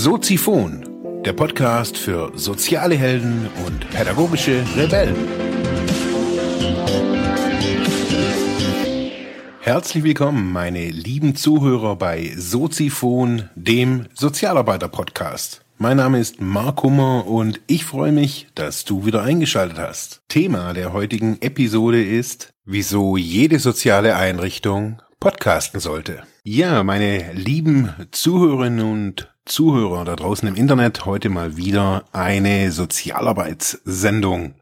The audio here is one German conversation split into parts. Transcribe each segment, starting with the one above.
Soziphon, der Podcast für soziale Helden und pädagogische Rebellen. Herzlich willkommen, meine lieben Zuhörer bei Soziphon, dem Sozialarbeiter-Podcast. Mein Name ist Mark Hummer und ich freue mich, dass du wieder eingeschaltet hast. Thema der heutigen Episode ist, wieso jede soziale Einrichtung podcasten sollte. Ja, meine lieben Zuhörerinnen und Zuhörer da draußen im Internet, heute mal wieder eine Sozialarbeitssendung.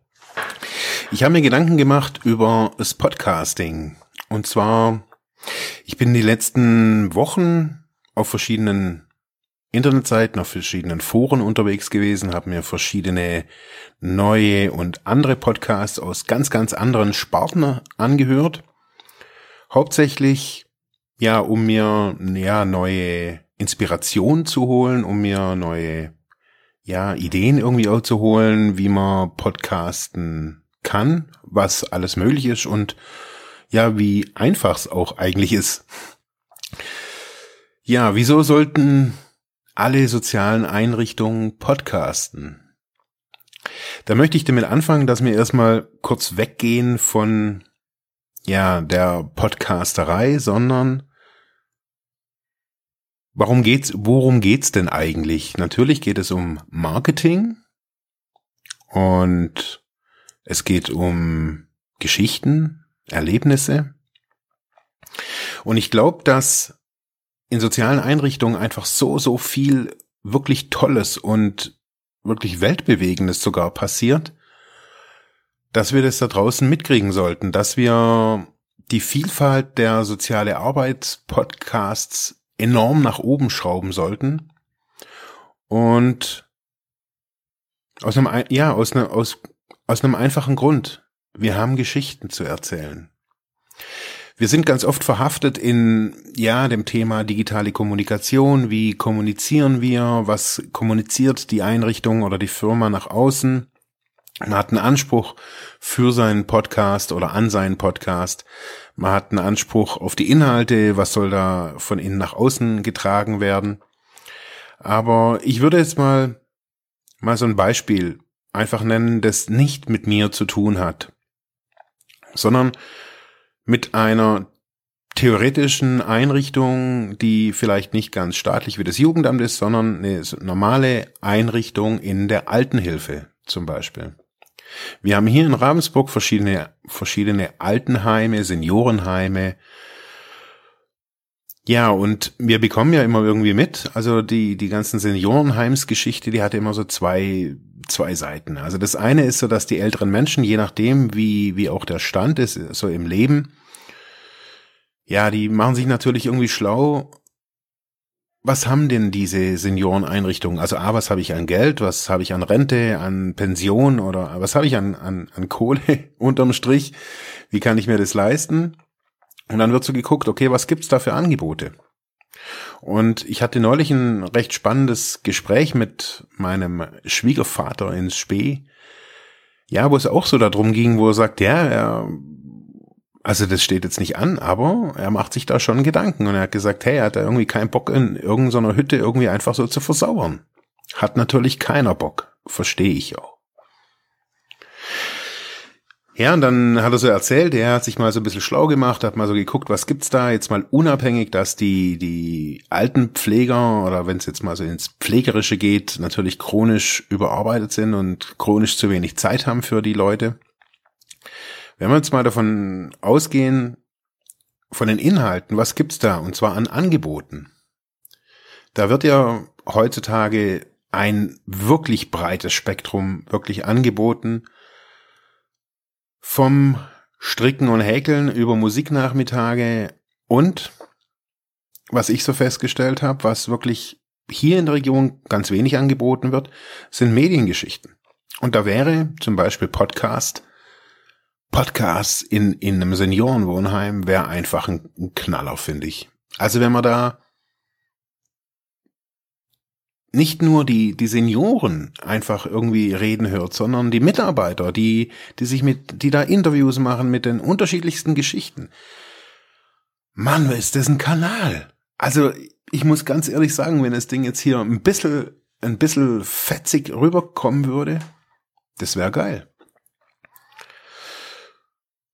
Ich habe mir Gedanken gemacht über das Podcasting. Und zwar, ich bin die letzten Wochen auf verschiedenen Internetseiten, auf verschiedenen Foren unterwegs gewesen, habe mir verschiedene neue und andere Podcasts aus ganz, ganz anderen Sparten angehört Hauptsächlich, ja, um mir, ja, neue Inspiration zu holen, um mir neue, ja, Ideen irgendwie auch zu holen, wie man podcasten kann, was alles möglich ist und ja, wie einfach es auch eigentlich ist. Ja, wieso sollten alle sozialen Einrichtungen podcasten? Da möchte ich damit anfangen, dass wir erstmal kurz weggehen von ja, der Podcasterei, sondern warum geht's, worum geht's denn eigentlich? Natürlich geht es um Marketing und es geht um Geschichten, Erlebnisse. Und ich glaube, dass in sozialen Einrichtungen einfach so, so viel wirklich Tolles und wirklich Weltbewegendes sogar passiert, dass wir das da draußen mitkriegen sollten, dass wir die Vielfalt der soziale Arbeitspodcasts enorm nach oben schrauben sollten. Und aus einem ja aus einer aus aus einem einfachen Grund. Wir haben Geschichten zu erzählen. Wir sind ganz oft verhaftet in ja dem Thema digitale Kommunikation. Wie kommunizieren wir? Was kommuniziert die Einrichtung oder die Firma nach außen man hat einen Anspruch für seinen Podcast oder an seinen Podcast. Man hat einen Anspruch auf die Inhalte, was soll da von innen nach außen getragen werden. Aber ich würde jetzt mal, mal so ein Beispiel einfach nennen, das nicht mit mir zu tun hat, sondern mit einer theoretischen Einrichtung, die vielleicht nicht ganz staatlich wie das Jugendamt ist, sondern eine normale Einrichtung in der Altenhilfe zum Beispiel. Wir haben hier in Ravensburg verschiedene, verschiedene Altenheime, Seniorenheime. Ja, und wir bekommen ja immer irgendwie mit, also die, die ganzen Seniorenheimsgeschichte, die hatte immer so zwei, zwei Seiten. Also das eine ist so, dass die älteren Menschen, je nachdem, wie, wie auch der Stand ist, so im Leben, ja, die machen sich natürlich irgendwie schlau was haben denn diese Senioreneinrichtungen? Also A, was habe ich an Geld, was habe ich an Rente, an Pension oder was habe ich an, an, an Kohle unterm Strich? Wie kann ich mir das leisten? Und dann wird so geguckt, okay, was gibt's da für Angebote? Und ich hatte neulich ein recht spannendes Gespräch mit meinem Schwiegervater ins Spee. Ja, wo es auch so darum ging, wo er sagt, ja, er also das steht jetzt nicht an, aber er macht sich da schon Gedanken und er hat gesagt, hey, er hat da irgendwie keinen Bock in irgendeiner Hütte irgendwie einfach so zu versauern. Hat natürlich keiner Bock. Verstehe ich auch. Ja, und dann hat er so erzählt, er hat sich mal so ein bisschen schlau gemacht, hat mal so geguckt, was gibt's da jetzt mal unabhängig, dass die, die alten Pfleger oder wenn es jetzt mal so ins Pflegerische geht, natürlich chronisch überarbeitet sind und chronisch zu wenig Zeit haben für die Leute. Wenn wir jetzt mal davon ausgehen, von den Inhalten, was gibt's da? Und zwar an Angeboten. Da wird ja heutzutage ein wirklich breites Spektrum wirklich angeboten. Vom Stricken und Häkeln über Musiknachmittage und was ich so festgestellt habe, was wirklich hier in der Region ganz wenig angeboten wird, sind Mediengeschichten. Und da wäre zum Beispiel Podcast Podcasts in, in einem Seniorenwohnheim wäre einfach ein, ein Knaller, finde ich. Also wenn man da nicht nur die, die Senioren einfach irgendwie reden hört, sondern die Mitarbeiter, die, die sich mit, die da Interviews machen mit den unterschiedlichsten Geschichten. Mann, ist das ein Kanal? Also, ich muss ganz ehrlich sagen, wenn das Ding jetzt hier ein bisschen, ein bisschen fetzig rüberkommen würde, das wäre geil.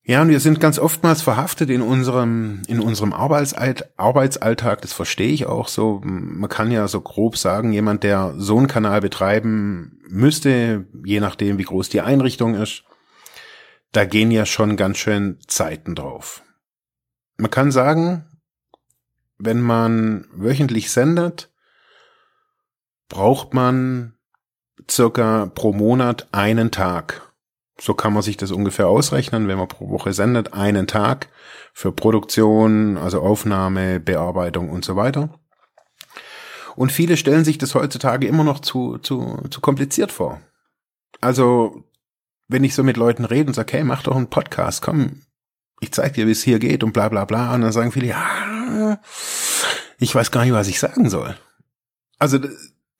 Ja, und wir sind ganz oftmals verhaftet in unserem, in unserem Arbeitsalltag, das verstehe ich auch so. Man kann ja so grob sagen, jemand, der so einen Kanal betreiben müsste, je nachdem, wie groß die Einrichtung ist, da gehen ja schon ganz schön Zeiten drauf. Man kann sagen, wenn man wöchentlich sendet, braucht man circa pro Monat einen Tag so kann man sich das ungefähr ausrechnen, wenn man pro Woche sendet, einen Tag für Produktion, also Aufnahme, Bearbeitung und so weiter. Und viele stellen sich das heutzutage immer noch zu, zu, zu kompliziert vor. Also, wenn ich so mit Leuten rede und sage, hey, mach doch einen Podcast, komm, ich zeig dir, wie es hier geht und bla bla bla. Und dann sagen viele, ja, ich weiß gar nicht, was ich sagen soll. Also,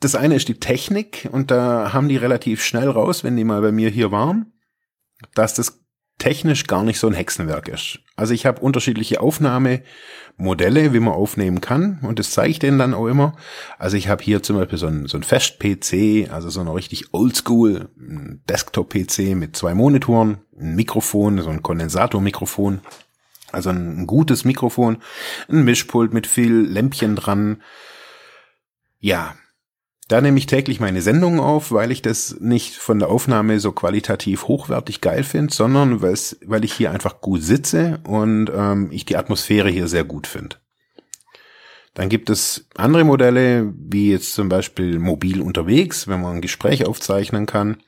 das eine ist die Technik und da haben die relativ schnell raus, wenn die mal bei mir hier waren dass das technisch gar nicht so ein Hexenwerk ist. Also ich habe unterschiedliche Aufnahmemodelle, wie man aufnehmen kann und das zeige ich denen dann auch immer. Also ich habe hier zum Beispiel so ein, so ein Fest-PC, also so ein richtig Oldschool Desktop-PC mit zwei Monitoren, ein Mikrofon, so ein Kondensatormikrofon, also ein, ein gutes Mikrofon, ein Mischpult mit viel Lämpchen dran. Ja, da nehme ich täglich meine Sendungen auf, weil ich das nicht von der Aufnahme so qualitativ hochwertig geil finde, sondern weil ich hier einfach gut sitze und ähm, ich die Atmosphäre hier sehr gut finde. Dann gibt es andere Modelle, wie jetzt zum Beispiel mobil unterwegs, wenn man ein Gespräch aufzeichnen kann.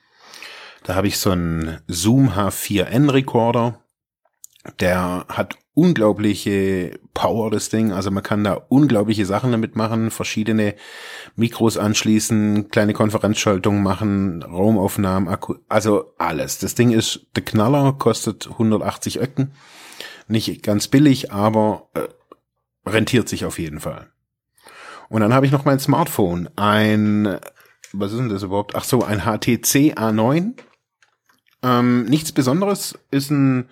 Da habe ich so einen Zoom H4n Recorder. Der hat unglaubliche Power, das Ding. Also man kann da unglaubliche Sachen damit machen, verschiedene Mikros anschließen, kleine Konferenzschaltungen machen, Raumaufnahmen, Akku, also alles. Das Ding ist der Knaller, kostet 180 Öcken. Nicht ganz billig, aber äh, rentiert sich auf jeden Fall. Und dann habe ich noch mein Smartphone, ein, was ist denn das überhaupt? Ach so, ein HTC A9. Ähm, nichts Besonderes, ist ein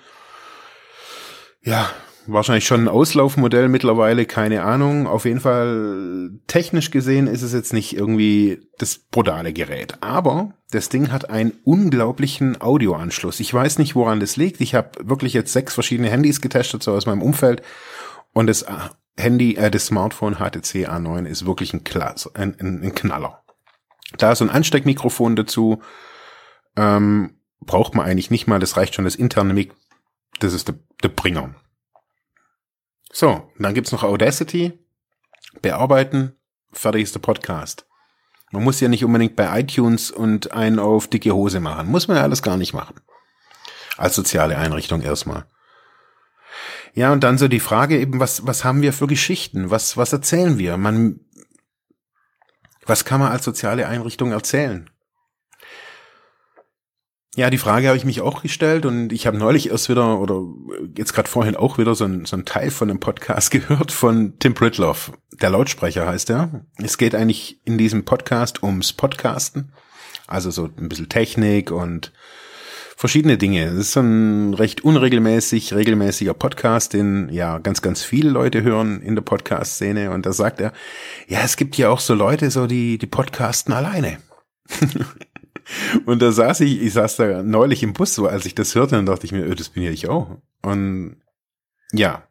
ja, wahrscheinlich schon ein Auslaufmodell mittlerweile, keine Ahnung. Auf jeden Fall technisch gesehen ist es jetzt nicht irgendwie das brutale Gerät. Aber das Ding hat einen unglaublichen Audioanschluss. Ich weiß nicht, woran das liegt. Ich habe wirklich jetzt sechs verschiedene Handys getestet, so aus meinem Umfeld. Und das Handy, äh, das Smartphone HTC A9 ist wirklich ein, Klasse, ein, ein, ein Knaller. Da ist ein Ansteckmikrofon dazu. Ähm, braucht man eigentlich nicht mal, das reicht schon das interne Mik das ist der, der Bringer. So, dann gibt's noch Audacity, bearbeiten, fertig ist der Podcast. Man muss ja nicht unbedingt bei iTunes und einen auf dicke Hose machen. Muss man ja alles gar nicht machen. Als soziale Einrichtung erstmal. Ja, und dann so die Frage eben, was, was haben wir für Geschichten? Was, was erzählen wir? Man, was kann man als soziale Einrichtung erzählen? Ja, die Frage habe ich mich auch gestellt und ich habe neulich erst wieder oder jetzt gerade vorhin auch wieder so ein, so Teil von einem Podcast gehört von Tim Pritloff. Der Lautsprecher heißt er. Es geht eigentlich in diesem Podcast ums Podcasten. Also so ein bisschen Technik und verschiedene Dinge. Es ist so ein recht unregelmäßig, regelmäßiger Podcast, den ja ganz, ganz viele Leute hören in der Podcast-Szene. Und da sagt er, ja, es gibt ja auch so Leute, so die, die podcasten alleine. Und da saß ich, ich saß da neulich im Bus, so als ich das hörte, dann dachte ich mir, öh, das bin ja ich auch. Und ja.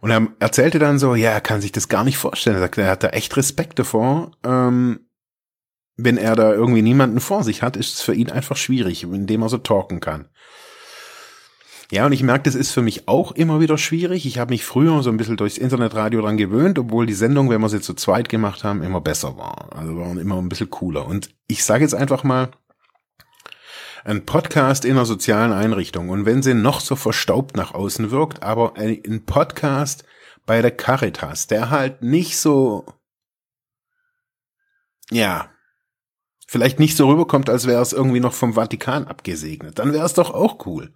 Und er erzählte dann so, ja, er kann sich das gar nicht vorstellen. Er sagte, er hat da echt Respekt davor. Ähm, wenn er da irgendwie niemanden vor sich hat, ist es für ihn einfach schwierig, indem er so talken kann. Ja, und ich merke, das ist für mich auch immer wieder schwierig. Ich habe mich früher so ein bisschen durchs Internetradio dran gewöhnt, obwohl die Sendung, wenn wir sie zu zweit gemacht haben, immer besser war. Also waren immer ein bisschen cooler. Und ich sage jetzt einfach mal, ein Podcast in einer sozialen Einrichtung. Und wenn sie noch so verstaubt nach außen wirkt, aber ein Podcast bei der Caritas, der halt nicht so, ja, vielleicht nicht so rüberkommt, als wäre es irgendwie noch vom Vatikan abgesegnet, dann wäre es doch auch cool.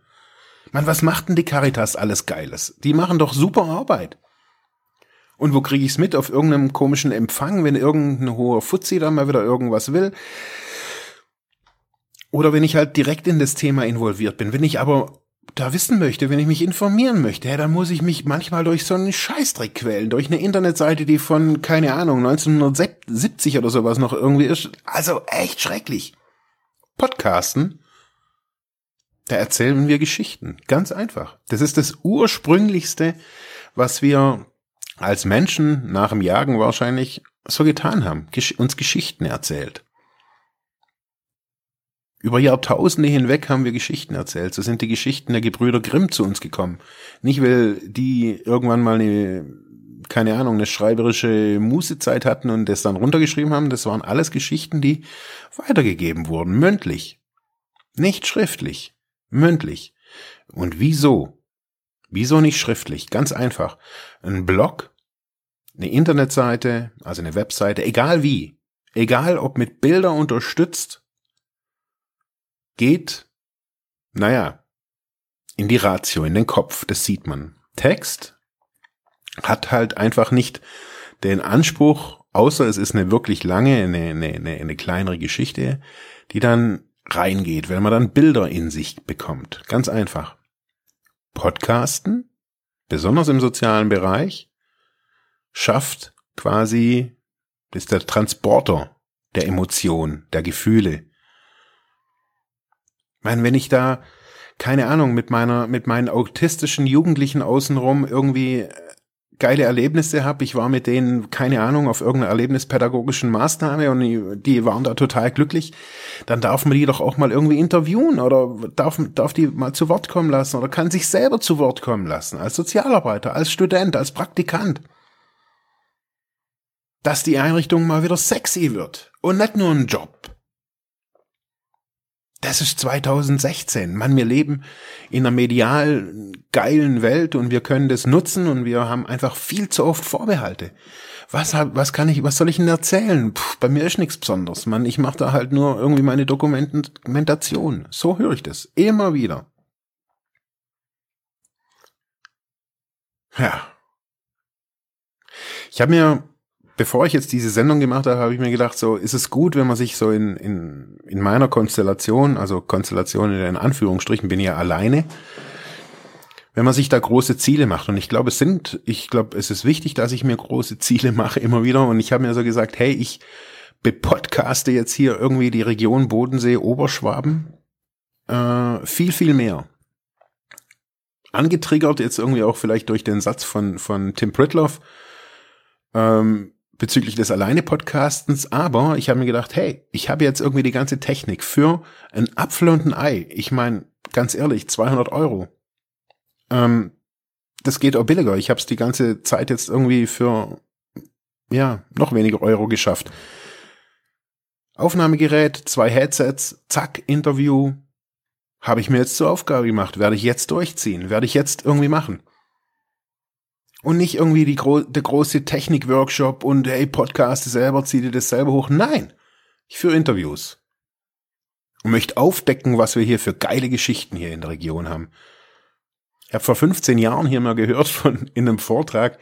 Mann, was macht denn die Caritas alles Geiles? Die machen doch super Arbeit. Und wo kriege ich's mit? Auf irgendeinem komischen Empfang, wenn irgendein hoher Fuzzi da mal wieder irgendwas will. Oder wenn ich halt direkt in das Thema involviert bin. Wenn ich aber da wissen möchte, wenn ich mich informieren möchte, ja, dann muss ich mich manchmal durch so einen Scheißdreck quälen, durch eine Internetseite, die von, keine Ahnung, 1970 oder sowas noch irgendwie ist. Also echt schrecklich. Podcasten, da erzählen wir Geschichten. Ganz einfach. Das ist das ursprünglichste, was wir als Menschen nach dem Jagen wahrscheinlich so getan haben. Gesch uns Geschichten erzählt. Über Jahrtausende hinweg haben wir Geschichten erzählt. So sind die Geschichten der Gebrüder Grimm zu uns gekommen. Nicht, weil die irgendwann mal eine, keine Ahnung, eine schreiberische Mußezeit hatten und das dann runtergeschrieben haben. Das waren alles Geschichten, die weitergegeben wurden, mündlich. Nicht schriftlich, mündlich. Und wieso? Wieso nicht schriftlich? Ganz einfach. Ein Blog, eine Internetseite, also eine Webseite, egal wie, egal ob mit Bilder unterstützt geht, naja, in die Ratio, in den Kopf, das sieht man. Text hat halt einfach nicht den Anspruch, außer es ist eine wirklich lange, eine, eine, eine, eine kleinere Geschichte, die dann reingeht, wenn man dann Bilder in sich bekommt. Ganz einfach. Podcasten, besonders im sozialen Bereich, schafft quasi, ist der Transporter der Emotion, der Gefühle, ich meine, wenn ich da, keine Ahnung, mit meiner, mit meinen autistischen Jugendlichen außenrum irgendwie äh, geile Erlebnisse habe. Ich war mit denen, keine Ahnung, auf irgendeiner erlebnispädagogischen Maßnahme und die, die waren da total glücklich. Dann darf man die doch auch mal irgendwie interviewen oder darf, darf die mal zu Wort kommen lassen oder kann sich selber zu Wort kommen lassen. Als Sozialarbeiter, als Student, als Praktikant. Dass die Einrichtung mal wieder sexy wird und nicht nur ein Job. Das ist 2016. Mann, wir leben in einer medial geilen Welt und wir können das nutzen und wir haben einfach viel zu oft Vorbehalte. Was, was kann ich, was soll ich denn erzählen? Puh, bei mir ist nichts Besonderes, Mann. Ich mache da halt nur irgendwie meine Dokumentation. So höre ich das. Immer wieder. Ja. Ich habe mir bevor ich jetzt diese Sendung gemacht habe, habe ich mir gedacht, so ist es gut, wenn man sich so in, in, in meiner Konstellation, also Konstellation in Anführungsstrichen, bin ja alleine, wenn man sich da große Ziele macht. Und ich glaube, es sind, ich glaube, es ist wichtig, dass ich mir große Ziele mache immer wieder. Und ich habe mir so gesagt, hey, ich bepodcaste jetzt hier irgendwie die Region Bodensee, Oberschwaben äh, viel, viel mehr. Angetriggert jetzt irgendwie auch vielleicht durch den Satz von, von Tim Pritloff, ähm, bezüglich des Alleine-Podcastens, aber ich habe mir gedacht, hey, ich habe jetzt irgendwie die ganze Technik für ein Apfel und ein Ei. Ich meine, ganz ehrlich, 200 Euro. Ähm, das geht auch billiger. Ich habe es die ganze Zeit jetzt irgendwie für, ja, noch weniger Euro geschafft. Aufnahmegerät, zwei Headsets, zack, Interview. Habe ich mir jetzt zur Aufgabe gemacht. Werde ich jetzt durchziehen. Werde ich jetzt irgendwie machen. Und nicht irgendwie die gro der große Technik-Workshop und hey, Podcast selber, zieh dir das selber hoch. Nein, ich führe Interviews. Und möchte aufdecken, was wir hier für geile Geschichten hier in der Region haben. Ich habe vor 15 Jahren hier mal gehört von in einem Vortrag,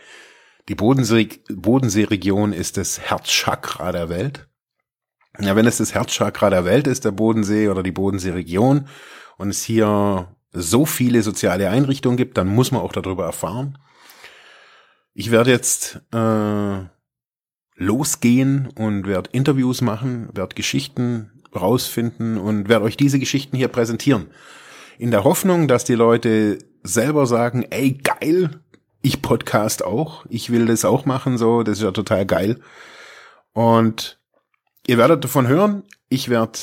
die Bodensee, Bodenseeregion ist das Herzchakra der Welt. Ja, wenn es das Herzchakra der Welt ist, der Bodensee oder die Bodenseeregion, und es hier so viele soziale Einrichtungen gibt, dann muss man auch darüber erfahren. Ich werde jetzt äh, losgehen und werde Interviews machen, werde Geschichten rausfinden und werde euch diese Geschichten hier präsentieren. In der Hoffnung, dass die Leute selber sagen, ey, geil, ich podcast auch, ich will das auch machen, so, das ist ja total geil. Und ihr werdet davon hören, ich werde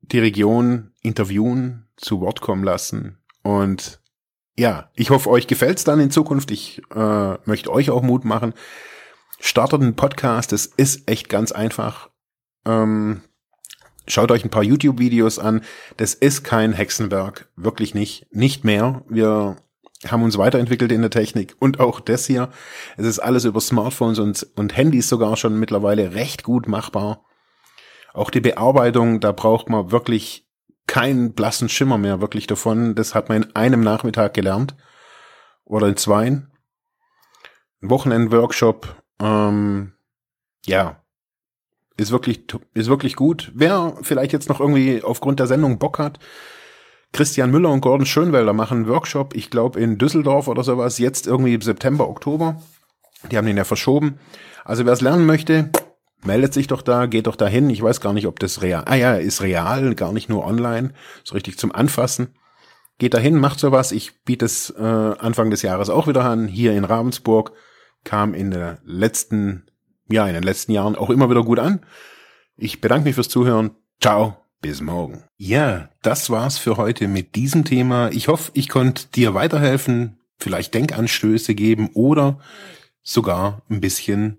die Region interviewen, zu Wort kommen lassen und ja, ich hoffe, euch gefällt's dann in Zukunft. Ich äh, möchte euch auch Mut machen. Startet einen Podcast, das ist echt ganz einfach. Ähm, schaut euch ein paar YouTube-Videos an. Das ist kein Hexenwerk, wirklich nicht, nicht mehr. Wir haben uns weiterentwickelt in der Technik und auch das hier. Es ist alles über Smartphones und, und Handys sogar schon mittlerweile recht gut machbar. Auch die Bearbeitung, da braucht man wirklich keinen blassen Schimmer mehr wirklich davon. Das hat man in einem Nachmittag gelernt. Oder in zweien. Ein Wochenend-Workshop. Ähm, ja. Ist wirklich, ist wirklich gut. Wer vielleicht jetzt noch irgendwie aufgrund der Sendung Bock hat, Christian Müller und Gordon Schönwelder machen einen Workshop, ich glaube in Düsseldorf oder sowas, jetzt irgendwie im September, Oktober. Die haben den ja verschoben. Also wer es lernen möchte, meldet sich doch da, geht doch dahin. Ich weiß gar nicht, ob das real, ah ja, ist real, gar nicht nur online, so richtig zum Anfassen. Geht dahin, macht sowas. Ich biete es äh, Anfang des Jahres auch wieder an, hier in Ravensburg. Kam in der letzten, ja, in den letzten Jahren auch immer wieder gut an. Ich bedanke mich fürs Zuhören. Ciao. Bis morgen. Ja, das war's für heute mit diesem Thema. Ich hoffe, ich konnte dir weiterhelfen, vielleicht Denkanstöße geben oder sogar ein bisschen